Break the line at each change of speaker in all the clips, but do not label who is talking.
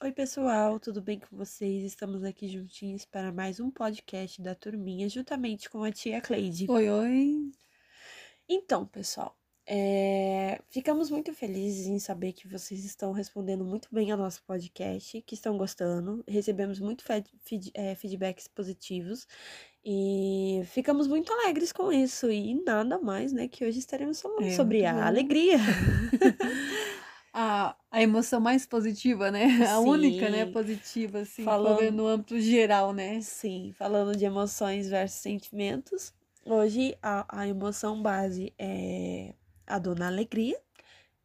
Oi, pessoal, tudo bem com vocês? Estamos aqui juntinhos para mais um podcast da turminha, juntamente com a tia Cleide.
Oi, oi.
Então, pessoal, é, ficamos muito felizes em saber que vocês estão respondendo muito bem ao nosso podcast, que estão gostando. Recebemos muito feed, é, feedbacks positivos e ficamos muito alegres com isso. E nada mais, né, que hoje estaremos falando
É,
sobre a
bom.
alegria.
A, a emoção mais positiva, né? A única, né?
Sim.
Positiva, assim,
Falando-
falando no âmbito geral, né?
Sim, falando de emoções versus sentimentos. Hoje a, a emoção base é a dona alegria.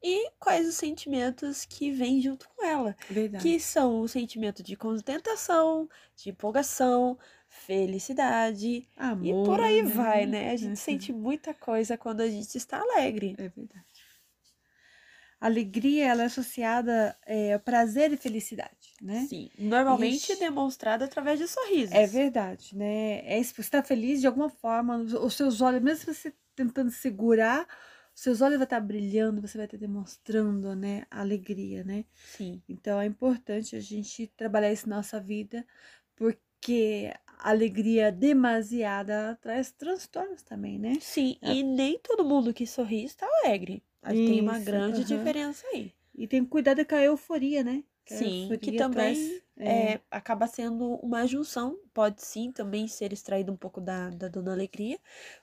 E quais os sentimentos que vêm junto com ela?
Verdade.
Que são o sentimento de contentação, de empolgação, felicidade
Amor,
e por aí vai, né? A gente
Uhum.
sente muita coisa quando a gente está alegre.
É verdade. Alegria, ela é associada é, a prazer e felicidade, né?
Sim, normalmente
Ixi.
demonstrada através de sorrisos.
É verdade, né? É você está feliz de alguma forma, os seus olhos, mesmo você tentando segurar, os seus olhos vão estar brilhando, você vai estar demonstrando, né, a alegria, né?
Sim,
Então é importante a gente trabalhar isso na nossa vida, porque a alegria demasiada traz transtornos também, né?
sim.
É.
E nem todo mundo que sorri está alegre. Gente tem uma
Isso,
grande diferença aí.
E tem que cuidar com a euforia, né? Que
Sim, que
euforia
também
traz-
é, acaba sendo uma junção, pode sim também ser extraído um pouco da, da dona alegria,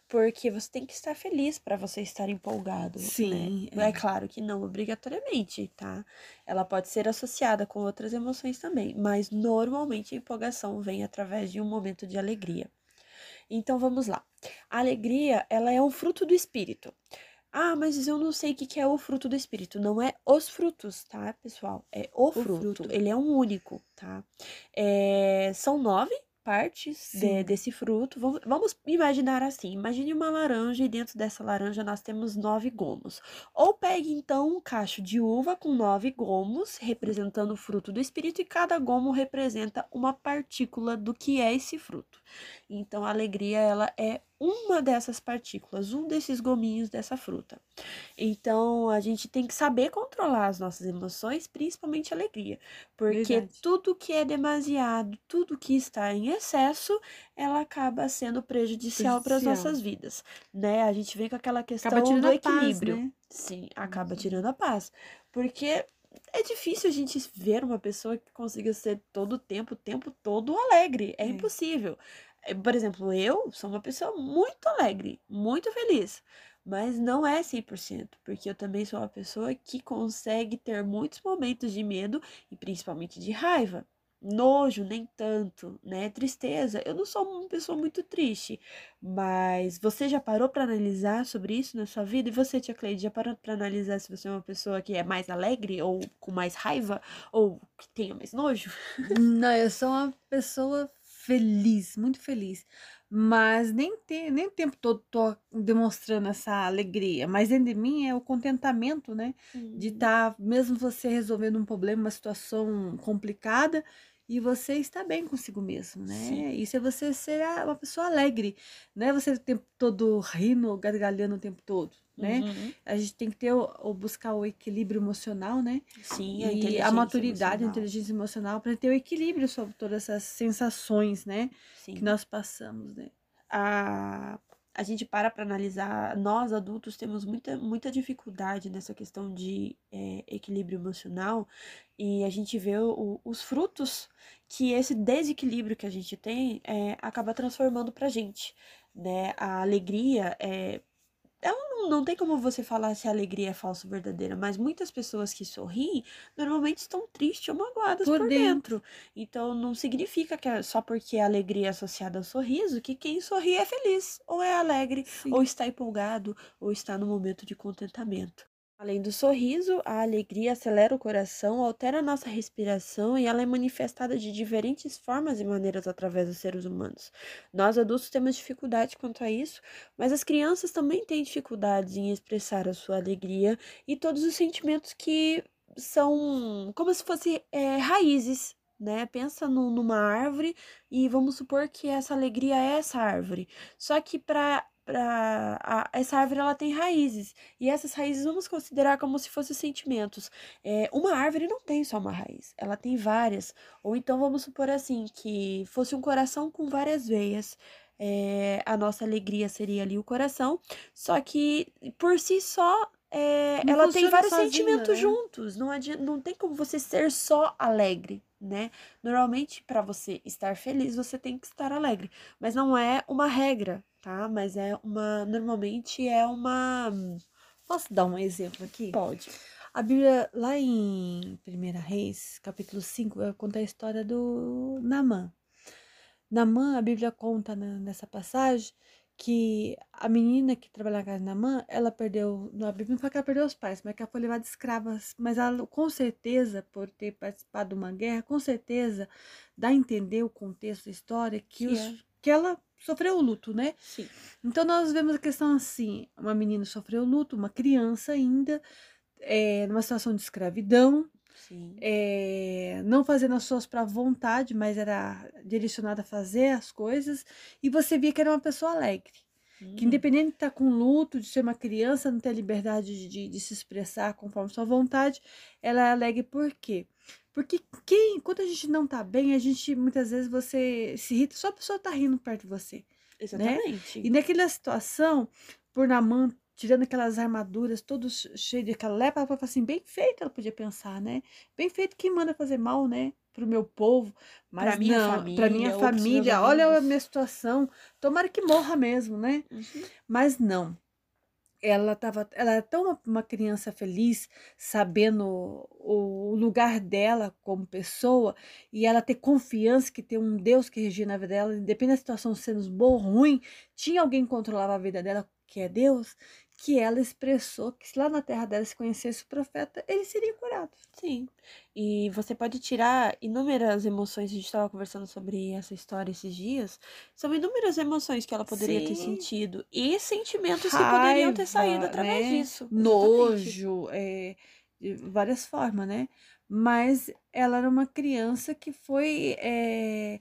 porque você tem que estar feliz para você estar empolgado.
Sim,
né? É.
é.
claro que não obrigatoriamente, tá? Ela pode ser associada com outras emoções também, mas normalmente a empolgação vem através de um momento de alegria. Então vamos lá. A alegria, ela é um fruto do espírito. Ah, mas eu não sei o que que é o fruto do espírito. Não é os frutos, tá, pessoal? É o, fruto.
fruto.
Ele é um único, tá? É, São nove partes de- desse fruto. Vamos, vamos imaginar assim: imagine uma laranja e dentro dessa laranja nós temos nove gomos. Ou pegue então um cacho de uva com nove gomos, representando o fruto do espírito, e cada gomo representa uma partícula do que é esse fruto. Então, a alegria, ela é uma dessas partículas, um desses gominhos dessa fruta. Então, a gente tem que saber controlar as nossas emoções, principalmente a alegria, porque
Verdade.
tudo que é demasiado, tudo que está em excesso, ela acaba sendo prejudicial para as nossas vidas, né? A gente vem com aquela questão do
a paz,
equilíbrio.
né?
Sim, acaba
Uhum.
tirando a paz, porque é difícil a gente ver uma pessoa que consiga ser todo o tempo, o tempo todo alegre. É
É.
impossível. Eh, Por exemplo, eu sou uma pessoa muito alegre, muito feliz, mas não é 100%, porque eu também sou uma pessoa que consegue ter muitos momentos de medo e principalmente de raiva. Nojo, nem tanto, né? Tristeza. Eu não sou uma pessoa muito triste, mas você já parou para analisar sobre isso na sua vida? E você, tia Cleide, já parou para analisar se você é uma pessoa que é mais alegre ou com mais raiva ou que tenha mais nojo?
Não, eu sou uma pessoa feliz, muito feliz. Mas nem, tem, nem o tempo todo tô demonstrando essa alegria. Mas dentro de mim é o contentamento, né? De estar, mesmo você resolvendo um problema, uma situação complicada, e você está bem consigo mesmo, né?
Sim.
Isso é você ser a- uma pessoa alegre. Não é você o tempo todo rindo, gargalhando o tempo todo, né?
Uhum.
A gente tem que ter o, o- buscar o equilíbrio emocional, né?
Sim,
e
a
a, maturidade, a
emocional.
inteligência emocional para ter o equilíbrio sobre todas essas sensações, né,
Sim.
que nós passamos, né?
a, a gente para para analisar, nós adultos temos muita, muita dificuldade nessa questão de eh, equilíbrio emocional e a gente vê o- os frutos que esse desequilíbrio que a gente tem eh, acaba transformando pra gente, né? A alegria é. Não, não tem como você falar se a alegria é falsa ou verdadeira, mas muitas pessoas que sorriem normalmente estão tristes ou magoadas por,
Por
dentro.
dentro.
Então não significa que é só porque a alegria é associada ao sorriso que quem sorri é feliz, ou é alegre,
Sim.
ou está empolgado, ou está no momento de contentamento. Além do sorriso, a alegria acelera o coração, altera a nossa respiração e ela é manifestada de diferentes formas e maneiras através dos seres humanos. Nós adultos temos dificuldade quanto a isso, mas as crianças também têm dificuldades em expressar a sua alegria e todos os sentimentos que são como se fossem é, raízes né? Pensa no- numa árvore e vamos supor que essa alegria é essa árvore. Só que para essa árvore ela tem raízes e essas raízes vamos considerar como se fossem sentimentos. É, uma árvore não tem só uma raiz, ela tem várias. Ou então vamos supor assim que fosse um coração com várias veias. É, a nossa alegria seria ali o coração, só que por si só é, ela tem vários sozinha, sentimentos né? juntos. Não, adianta, não tem como você ser só alegre, né? Normalmente, para você estar feliz, você tem que estar alegre. Mas não é uma regra, tá? Mas é uma. Normalmente é uma.
Posso dar um exemplo aqui?
Pode.
A Bíblia, lá em 1 Reis, capítulo 5, conta a história do Namã. Namã, a Bíblia conta nessa passagem que a menina que trabalha na casa da Namã, ela perdeu, na Bíblia não fala que ela perdeu os pais, mas que ela foi levada escrava, mas ela, com certeza, por ter participado de uma guerra, com certeza, dá a entender o contexto da história que, que, os, é. que ela sofreu o luto, né?
Sim.
Então nós vemos a questão assim, uma menina sofreu luto, uma criança ainda, é, numa situação de escravidão, é, não fazendo as suas para vontade, mas era direcionada a fazer as coisas, e você via que era uma pessoa alegre. Hum. Que independente de estar com luto, de ser uma criança, não ter liberdade de, de, se expressar conforme sua vontade, ela é alegre por quê? Porque quem, quando a gente não tá bem, a gente muitas vezes você se irrita, só a pessoa tá rindo perto de você. Né?
Exatamente.
Né? E naquela situação, por Namã tirando aquelas armaduras, todos cheios de aquela lepra, ela falou assim, bem feito, ela podia pensar, né? Bem feito, quem manda fazer mal, né? Pro meu povo, mas pra minha não, família, pra minha família, olha a minha situação, tomara que morra mesmo, né? Uhum. Mas não, ela tava, ela era tão uma, uma, criança feliz, sabendo o, o, lugar dela como pessoa, e ela ter confiança que tem um Deus que regia na vida dela, independente da situação sendo boa ou ruim, tinha alguém que controlava a vida dela, que é Deus, que ela expressou que se lá na terra dela se conhecesse o profeta, ele seria curado.
Sim. E você pode tirar inúmeras emoções. A gente estava conversando sobre essa história esses dias. São inúmeras emoções que ela poderia Sim. ter sentido. E sentimentos Raiva, que poderiam ter saído através né? disso.
Nojo, é, de várias formas, né? Mas ela era uma criança que foi. É,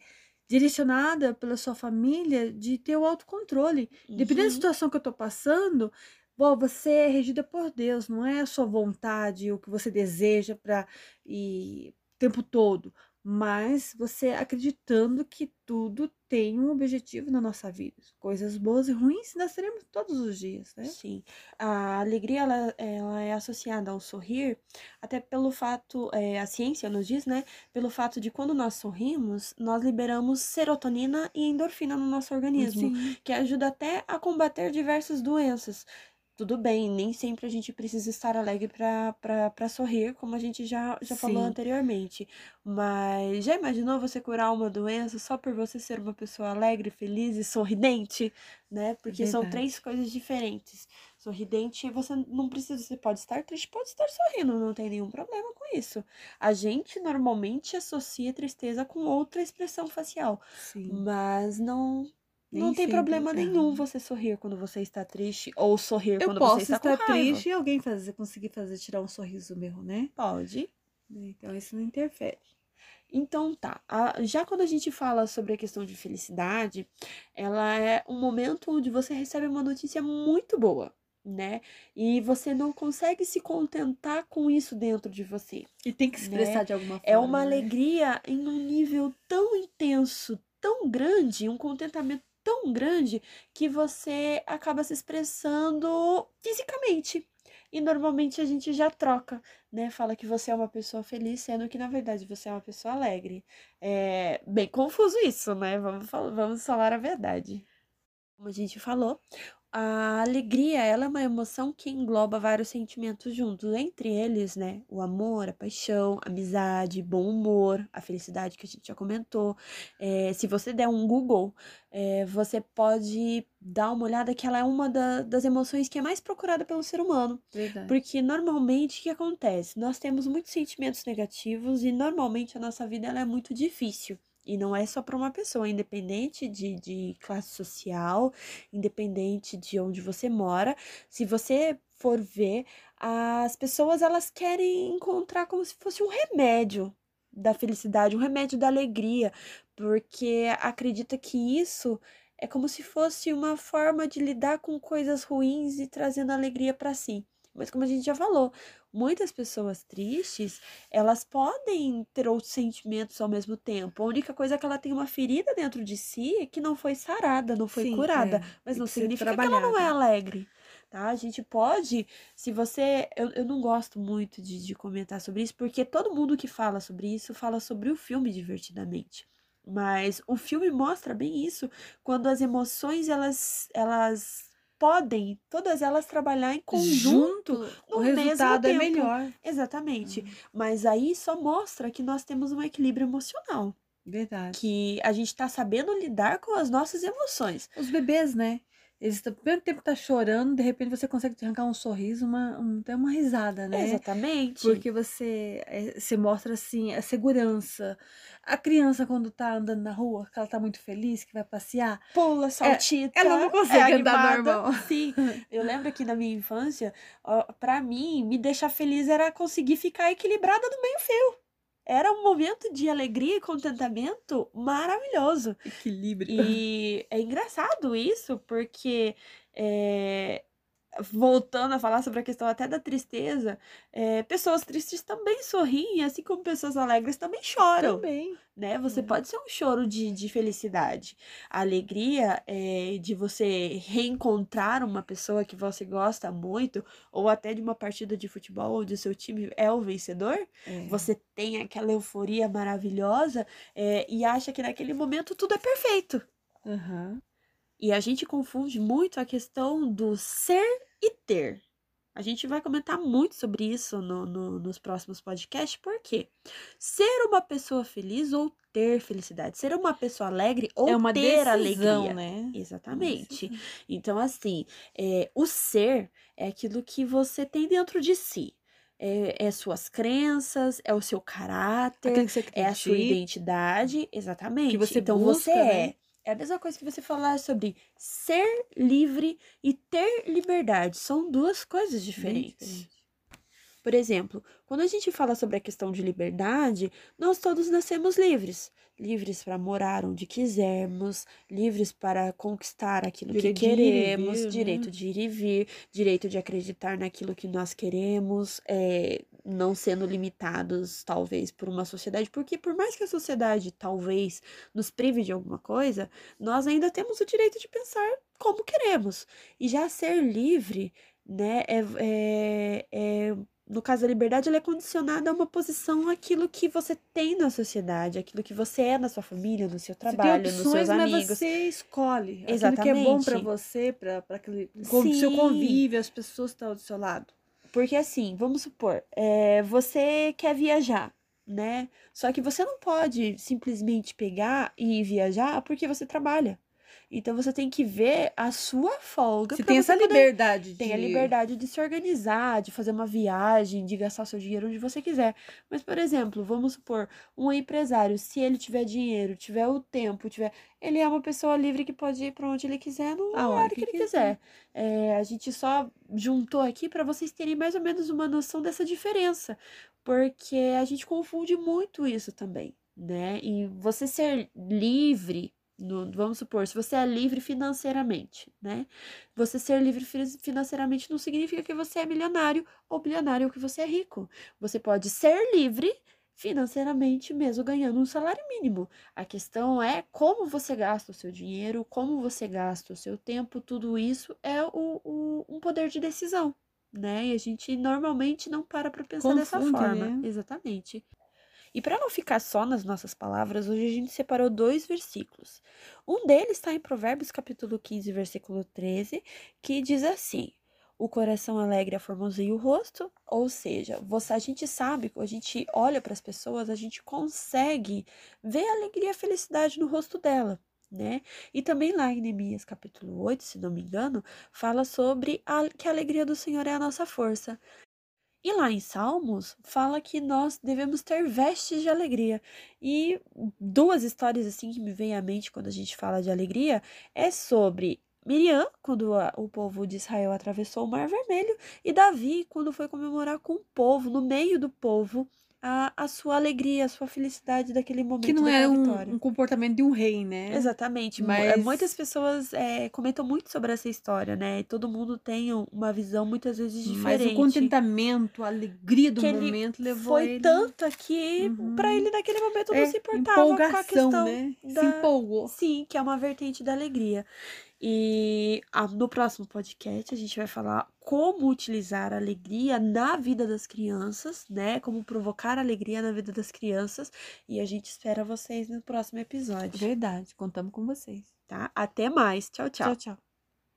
direcionada pela sua família de ter o autocontrole. Uhum. Dependendo da situação que eu tô passando, Bom, você é regida por Deus, não é a sua vontade, o que você deseja para e o tempo todo, mas você acreditando que tudo tem um objetivo na nossa vida. Coisas boas e ruins nós teremos todos os dias, né?
Sim. A alegria, ela, ela é associada ao sorrir, até pelo fato, é, a ciência nos diz, né? Pelo fato de quando nós sorrimos, nós liberamos serotonina e endorfina no nosso organismo, Sim. que ajuda até a combater diversas doenças tudo bem, nem sempre a gente precisa estar alegre para sorrir, como a gente já, já falou anteriormente. Mas já imaginou você curar uma doença só por você ser uma pessoa alegre, feliz e sorridente, né? Porque Verdade. são três coisas diferentes. Sorridente, você não precisa, você pode estar triste, pode estar sorrindo, não tem nenhum problema com isso. A gente normalmente associa tristeza com outra expressão facial, Sim. mas não nem não tem sempre, problema é. nenhum você sorrir quando você está triste ou sorrir
eu
quando você está
com raiva. Eu posso estar triste e alguém fazer, conseguir fazer tirar um sorriso meu, né?
Pode.
Então isso não interfere.
Então tá, já quando a gente fala sobre a questão de felicidade, ela é um momento onde você recebe uma notícia muito boa, né? E você não consegue se contentar com isso dentro de você.
E tem que se expressar né? de alguma forma.
É uma
né?
alegria em um nível tão intenso, tão grande, um contentamento tão grande que você acaba se expressando fisicamente. E normalmente a gente já troca, né? Fala que você é uma pessoa feliz, sendo que na verdade você é uma pessoa alegre. É bem confuso isso, né? Vamos, vamos falar a verdade. Como a gente falou, a alegria, ela é uma emoção que engloba vários sentimentos juntos, entre eles, né, o amor, a paixão, a amizade, bom humor, a felicidade que a gente já comentou. É, se você der um Google, é, você pode dar uma olhada que ela é uma da, das emoções que é mais procurada pelo ser humano.
Verdade.
Porque normalmente o que acontece? Nós temos muitos sentimentos negativos e normalmente a nossa vida ela é muito difícil. E não é só para uma pessoa, independente de, de classe social, independente de onde você mora. Se você for ver, as pessoas elas querem encontrar como se fosse um remédio da felicidade, um remédio da alegria, porque acredita que isso é como se fosse uma forma de lidar com coisas ruins e trazendo alegria para si. Mas como a gente já falou, muitas pessoas tristes, elas podem ter outros sentimentos ao mesmo tempo. A única coisa é que ela tem uma ferida dentro de si que não foi sarada, não foi
Sim,
curada.
é,
Mas não significa que ela não é alegre. Tá? A gente pode, se você. Eu, eu não gosto muito de, de comentar sobre isso, porque todo mundo que fala sobre isso fala sobre o filme divertidamente. Mas o filme mostra bem isso quando as emoções elas, elas podem, todas elas trabalhar em conjunto.
Junto,
no
o
mesmo
resultado é melhor.
Exatamente. Mas aí só mostra que nós temos um equilíbrio emocional,
Verdade.
que a gente tá sabendo lidar com as nossas emoções.
Os bebês, né? Eles ao mesmo tempo tá chorando, de repente você consegue arrancar um sorriso, uma, um, até uma risada, né?
Exatamente.
Porque você, é, você mostra assim a segurança. A criança, quando tá andando na rua, que ela tá muito feliz, que vai passear,
pula, saltita.
ela não
é
consegue andar
animada.
normal.
Sim, eu lembro que na minha infância, ó, pra mim, me deixar feliz era conseguir ficar equilibrada no meio-fio. Era um momento de alegria e contentamento maravilhoso.
Equilíbrio.
E é engraçado isso, porque é, voltando a falar sobre a questão até da tristeza, é, pessoas tristes também sorriem, assim como pessoas alegres também choram
Também.
né? Você
É.
pode ser um choro de, de felicidade. A alegria é de você reencontrar uma pessoa que você gosta muito, ou até de uma partida de futebol onde o seu time é o vencedor.
É.
Você tem aquela euforia maravilhosa é, e acha que naquele momento tudo é perfeito.
Aham.
E a gente confunde muito a questão do ser e ter. A gente vai comentar muito sobre isso no- no- nos próximos podcasts, porque ser uma pessoa feliz ou ter felicidade, ser uma pessoa alegre ou
É uma
ter
decisão,
alegria.
né?
Exatamente.
Decisão.
Então, assim, é, o ser é aquilo que você tem dentro de si. É, é suas crenças, é o seu caráter,
que
é a sua identidade, exatamente.
você
então
busca,
você
né?
é. É a mesma coisa que você falar sobre ser livre e ter liberdade. São duas coisas diferentes.
diferente.
Por exemplo, quando a gente fala sobre a questão de liberdade, nós todos nascemos livres. Livres para morar onde quisermos, livres para conquistar aquilo
Direito
que queremos,
vir, né?
direito de ir e vir, direito de acreditar naquilo que nós queremos, é, não sendo limitados, talvez, por uma sociedade, porque por mais que a sociedade talvez nos prive de alguma coisa, nós ainda temos o direito de pensar como queremos. E já ser livre, né, é, é, é no caso da liberdade, ela é condicionada a uma posição aquilo que você tem na sociedade, aquilo que você é na sua família, no seu trabalho, nos
opções,
seus
mas
amigos.
você escolhe aquilo que é bom
Exatamente.
você, para aquele seu convívio, as pessoas que estão do seu lado.
Porque assim, vamos supor, é, você quer viajar, né? Só que você não pode simplesmente pegar e viajar porque você trabalha. Então você tem que ver a sua folga
Você tem
você
essa
poder
liberdade
tem a
de-
liberdade de se organizar, de fazer uma viagem, de gastar seu dinheiro onde você quiser. Mas, por exemplo, vamos supor, um empresário, se ele tiver dinheiro, tiver o tempo, tiver. Ele é uma pessoa livre que pode ir para onde ele quiser, no
A hora que
que ele quiser. É, a gente só juntou aqui para vocês terem mais ou menos uma noção dessa diferença. Porque a gente confunde muito isso também, né? E você ser livre. No- vamos supor, se você é livre financeiramente, né? Você ser livre fi- financeiramente não significa que você é milionário ou bilionário ou que você é rico. Você pode ser livre financeiramente mesmo ganhando um salário mínimo. A questão é como você gasta o seu dinheiro, como você gasta o seu tempo, tudo isso é o, o- um poder de decisão, né? E a gente normalmente não para para pensar dessa
Confunde,
forma.
né?
Exatamente. E para não ficar só nas nossas palavras, hoje a gente separou dois versículos. Um deles está em Provérbios capítulo 15, versículo 13, que diz assim: O coração alegre aformoseia o rosto, ou seja, você, a gente sabe, a gente olha para as pessoas, a gente consegue ver a alegria e a felicidade no rosto dela. Né? E também lá em Neemias capítulo 8, se não me engano, fala sobre a, que a alegria do Senhor é a nossa força. E lá em Salmos, fala que nós devemos ter vestes de alegria. E duas histórias assim que me vêm à mente quando a gente fala de alegria é sobre Miriam, quando o povo de Israel atravessou o Mar Vermelho, e Davi, quando foi comemorar com o povo, no meio do povo, a, a sua alegria, a sua felicidade daquele momento
Que não é um, um comportamento de um rei, né?
Exatamente. É,
Mas-
Muitas pessoas é, comentam muito sobre essa história, né? E todo mundo tem um- uma visão muitas vezes
Mas
diferente.
o contentamento, a alegria do
Que
momento levou
Foi
ele...
tanta que
Uhum.
pra ele naquele momento não
É,
se importava com a questão
né? Se
da-
empolgou.
Sim, que é uma vertente da alegria. E no próximo podcast a gente vai falar como utilizar a alegria na vida das crianças, né? Como provocar alegria na vida das crianças. E a gente espera vocês no próximo episódio,
Verdade, contamos com vocês.
tá? Até mais. Tchau, tchau.
tchau. tchau.